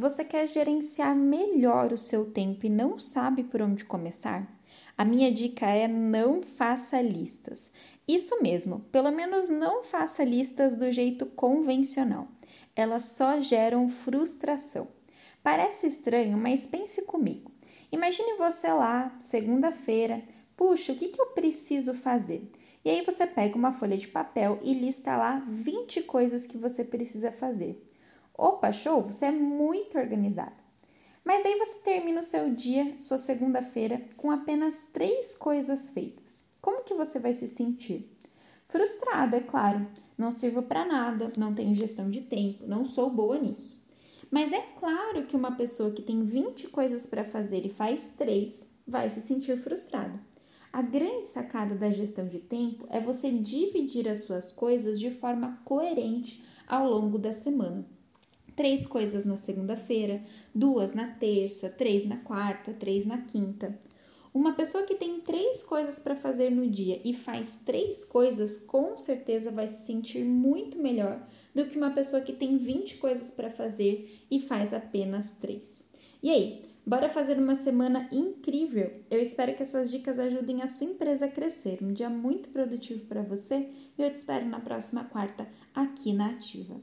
Você quer gerenciar melhor o seu tempo e não sabe por onde começar? A minha dica é não faça listas. Isso mesmo, pelo menos não faça listas do jeito convencional. Elas só geram frustração. Parece estranho, mas pense comigo. Imagine você lá, segunda-feira, puxa, o que, que eu preciso fazer? E aí você pega uma folha de papel e lista lá 20 coisas que você precisa fazer. Opa, show, você é muito organizado. Mas daí você termina o seu dia, sua segunda-feira, com apenas três coisas feitas. Como que você vai se sentir? Frustrado, é claro. Não sirvo para nada, não tenho gestão de tempo, não sou boa nisso. Mas é claro que uma pessoa que tem 20 coisas para fazer e faz três vai se sentir frustrado. A grande sacada da gestão de tempo é você dividir as suas coisas de forma coerente ao longo da semana três coisas na segunda-feira, duas na terça, três na quarta, três na quinta. Uma pessoa que tem três coisas para fazer no dia e faz três coisas, com certeza vai se sentir muito melhor do que uma pessoa que tem 20 coisas para fazer e faz apenas três. E aí, bora fazer uma semana incrível? Eu espero que essas dicas ajudem a sua empresa a crescer. Um dia muito produtivo para você e eu te espero na próxima quarta aqui na Ativa.